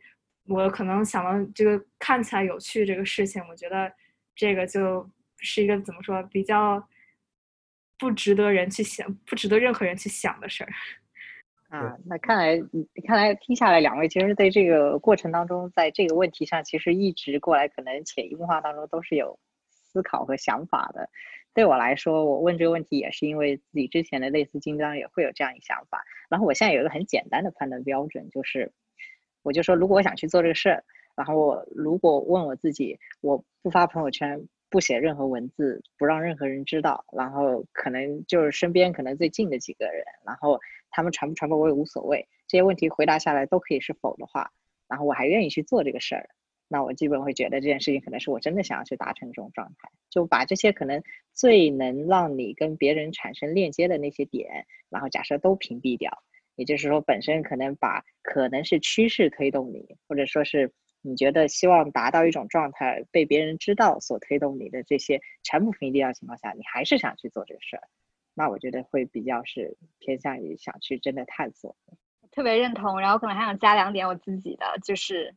我可能想到这个看起来有趣这个事情，我觉得这个就是一个怎么说比较不值得人去想，不值得任何人去想的事儿。啊，那看来，看来听下来，两位其实对这个过程当中，在这个问题上，其实一直过来，可能潜移默化当中都是有思考和想法的。对我来说，我问这个问题也是因为自己之前的类似经历也会有这样一个想法。然后我现在有一个很简单的判断标准，就是我就说，如果我想去做这个事儿，然后我如果问我自己，我不发朋友圈，不写任何文字，不让任何人知道，然后可能就是身边可能最近的几个人，然后。他们传不传播我也无所谓，这些问题回答下来都可以是否的话，然后我还愿意去做这个事儿，那我基本会觉得这件事情可能是我真的想要去达成这种状态，就把这些可能最能让你跟别人产生链接的那些点，然后假设都屏蔽掉，也就是说本身可能把可能是趋势推动你，或者说是你觉得希望达到一种状态被别人知道所推动你的这些全部屏蔽掉的情况下，你还是想去做这个事儿。那我觉得会比较是偏向于想去真的探索，特别认同。然后可能还想加两点我自己的，就是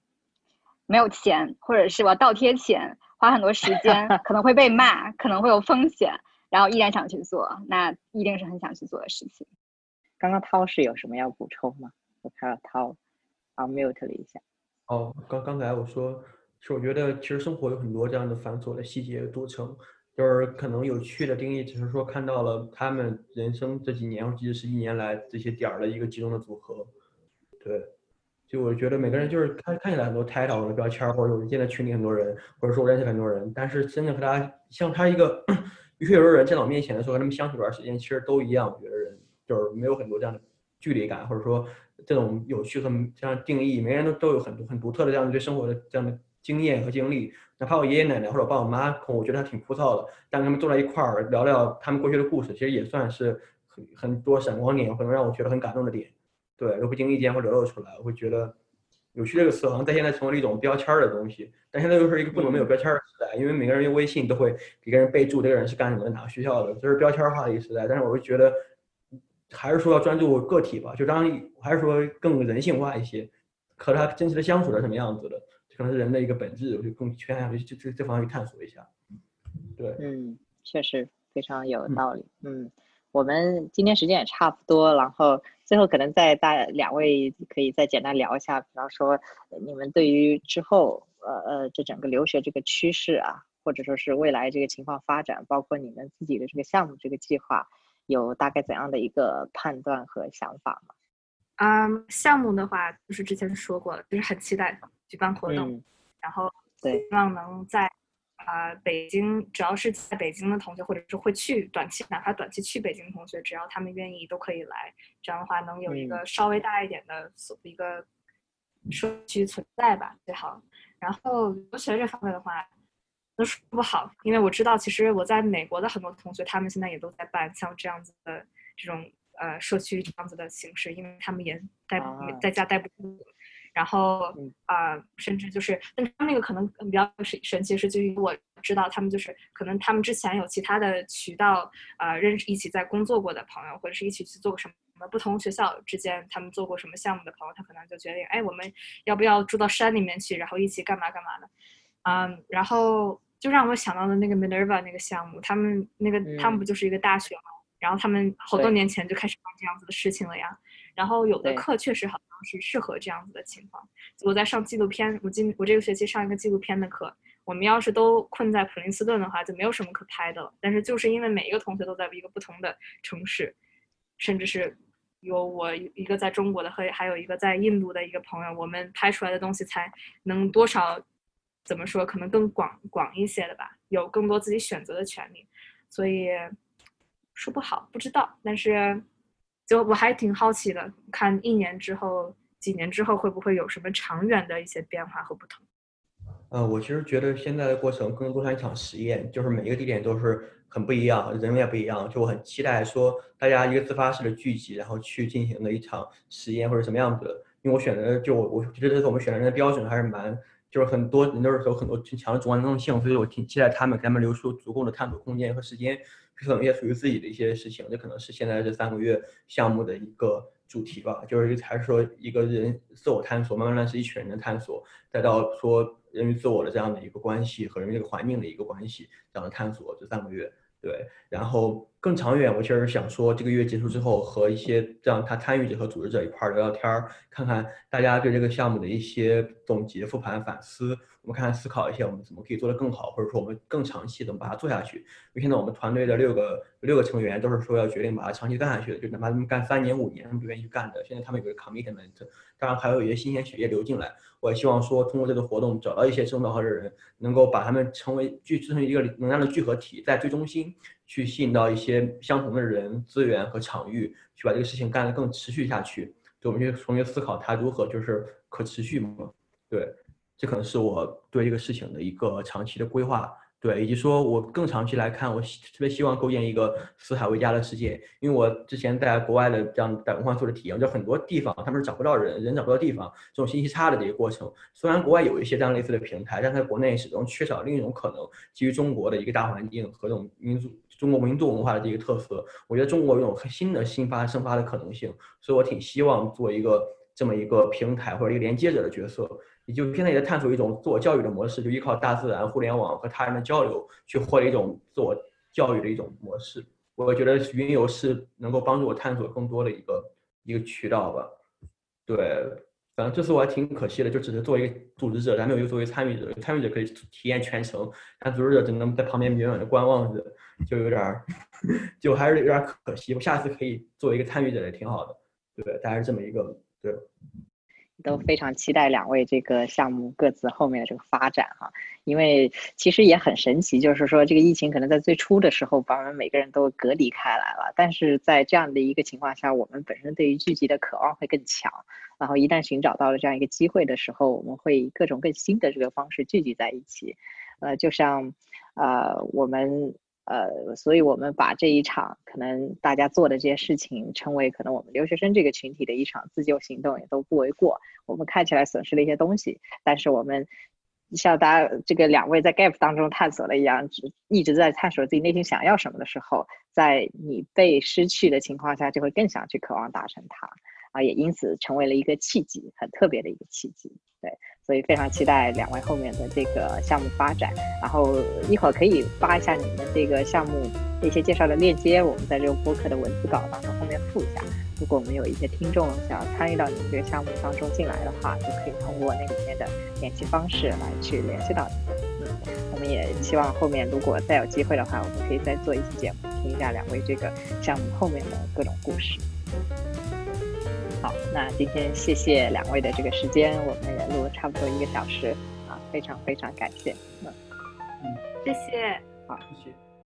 没有钱，或者是我要倒贴钱，花很多时间，可能会被骂，可能会有风险，然后依然想去做，那一定是很想去做的事情。刚刚涛是有什么要补充吗？我看到涛啊 mute 了一下。哦，刚刚才我说，是我觉得其实生活有很多这样的繁琐的细节组成。就是可能有趣的定义，只是说看到了他们人生这几年或者十几年来这些点儿的一个集中的组合。对，就我觉得每个人就是看看起来很多 title 的标签，或者我见在群里很多人，或者说我认识很多人，但是真的和他像他一个 与有人见到面前的时候，和他们相处一段时间，其实都一样。我觉得人就是没有很多这样的距离感，或者说这种有趣和这样定义，每个人都都有很多很独特的这样对生活的这样的经验和经历。哪怕我爷爷奶奶或者爸爸妈妈，我觉得还挺枯燥的，但跟他们坐在一块儿聊聊他们过去的故事，其实也算是很很多闪光点，可能让我觉得很感动的点。对，都不经意间会流露出来，我会觉得有趣这个词好像在现在成为了一种标签的东西，但现在又是一个不能没有标签的时代，因为每个人用微信都会给个人备注这个人是干什么的，哪个学校的，这是标签化的一个时代。但是我会觉得，还是说要专注个体吧，就当还是说更人性化一些，和他真实的相处的什么样子的。可能是人的一个本质，我就更偏向于这这这方面去探索一下。对，嗯，确实非常有道理。嗯，我们今天时间也差不多，然后最后可能再大两位可以再简单聊一下，比方说你们对于之后呃呃这整个留学这个趋势啊，或者说是未来这个情况发展，包括你们自己的这个项目这个计划，有大概怎样的一个判断和想法吗？嗯，项目的话就是之前说过了，就是很期待。举办活动，然后希望能在啊北京，只要是在北京的同学，或者是会去短期，哪怕短期去北京的同学，只要他们愿意，都可以来。这样的话，能有一个稍微大一点的所一个社区存在吧，最好。然后留学这方面的话，都说不好，因为我知道，其实我在美国的很多同学，他们现在也都在办像这样子的这种呃社区这样子的形式，因为他们也待在家待不住。然后啊，甚至就是，但他们那个可能比较神神奇是，就是我知道他们就是可能他们之前有其他的渠道啊，认识一起在工作过的朋友，或者是一起去做过什么不同学校之间他们做过什么项目的朋友，他可能就决定，哎，我们要不要住到山里面去，然后一起干嘛干嘛的，嗯，然后就让我想到了那个 Minerva 那个项目，他们那个他们不就是一个大学吗？然后他们好多年前就开始干这样子的事情了呀。然后有的课确实好像是适合这样子的情况。我在上纪录片，我今我这个学期上一个纪录片的课。我们要是都困在普林斯顿的话，就没有什么可拍的了。但是就是因为每一个同学都在一个不同的城市，甚至是有我一个在中国的和还有一个在印度的一个朋友，我们拍出来的东西才能多少怎么说，可能更广广一些的吧，有更多自己选择的权利。所以。说不好，不知道，但是就我还挺好奇的，看一年之后、几年之后会不会有什么长远的一些变化和不同。呃，我其实觉得现在的过程更多像一场实验，就是每一个地点都是很不一样，人也不一样，就我很期待说大家一个自发式的聚集，然后去进行的一场实验或者什么样子。因为我选择就我我觉得这是我们选人的标准还是蛮，就是很多人都是有很多很强的主观能动性，所以我挺期待他们给他们留出足够的探索空间和时间。去做一些属于自己的一些事情，这可能是现在这三个月项目的一个主题吧。就是还是说一个人自我探索，慢慢慢是一群人的探索，再到说人与自我的这样的一个关系和人与这个环境的一个关系这样的探索。这三个月，对，然后。更长远，我确实想说，这个月结束之后，和一些这样他参与者和组织者一块聊聊天儿，看看大家对这个项目的一些总结、复盘、反思。我们看看思考一下，我们怎么可以做得更好，或者说我们更长期怎么把它做下去。因为现在我们团队的六个六个成员都是说要决定把它长期干下去的，就哪怕他们干三年、五年，他们不愿意去干的。现在他们有个 commitment，当然还有一些新鲜血液流进来。我也希望说，通过这个活动找到一些志同道合的人，能够把他们成为聚成为一个能量的聚合体，在最中心。去吸引到一些相同的人、资源和场域，去把这个事情干得更持续下去。就我们去重新思考它如何就是可持续嘛？对，这可能是我对这个事情的一个长期的规划。对，以及说我更长期来看，我特别希望构建一个四海为家的世界。因为我之前在国外的这样打工换宿的体验，就很多地方他们是找不到人，人找不到地方，这种信息差的这个过程。虽然国外有一些这样类似的平台，但在国内始终缺少另一种可能，基于中国的一个大环境和这种民族。中国民族文化的这个特色，我觉得中国有种新的新发生发的可能性，所以我挺希望做一个这么一个平台或者一个连接者的角色，也就现在也在探索一种自我教育的模式，就依靠大自然、互联网和他人的交流去获得一种自我教育的一种模式。我觉得云游是能够帮助我探索更多的一个一个渠道吧。对，反正这次我还挺可惜的，就只是作为一个组织者，咱没有一个作为参与者，参与者可以体验全程，但组织者只能在旁边远远的观望着。就有点儿，就还是有点可惜。我下次可以作为一个参与者也挺好的，对，大概是这么一个对。都非常期待两位这个项目各自后面的这个发展哈，因为其实也很神奇，就是说这个疫情可能在最初的时候把我们每个人都隔离开来了，但是在这样的一个情况下，我们本身对于聚集的渴望会更强，然后一旦寻找到了这样一个机会的时候，我们会以各种更新的这个方式聚集在一起，呃，就像呃我们。呃，所以我们把这一场可能大家做的这些事情，称为可能我们留学生这个群体的一场自救行动，也都不为过。我们看起来损失了一些东西，但是我们像大家这个两位在 gap 当中探索了一样，一直在探索自己内心想要什么的时候，在你被失去的情况下，就会更想去渴望达成它。啊，也因此成为了一个契机，很特别的一个契机。对，所以非常期待两位后面的这个项目发展。然后一会儿可以发一下你们这个项目一些介绍的链接，我们在这个播客的文字稿当中后面附一下。如果我们有一些听众想要参与到你们这个项目当中进来的话，就可以通过那里面的联系方式来去联系到你们。嗯，我们也希望后面如果再有机会的话，我们可以再做一期节目，听一下两位这个项目后面的各种故事。好，那今天谢谢两位的这个时间，我们也录了差不多一个小时啊，非常非常感谢，嗯，谢谢，好，谢谢。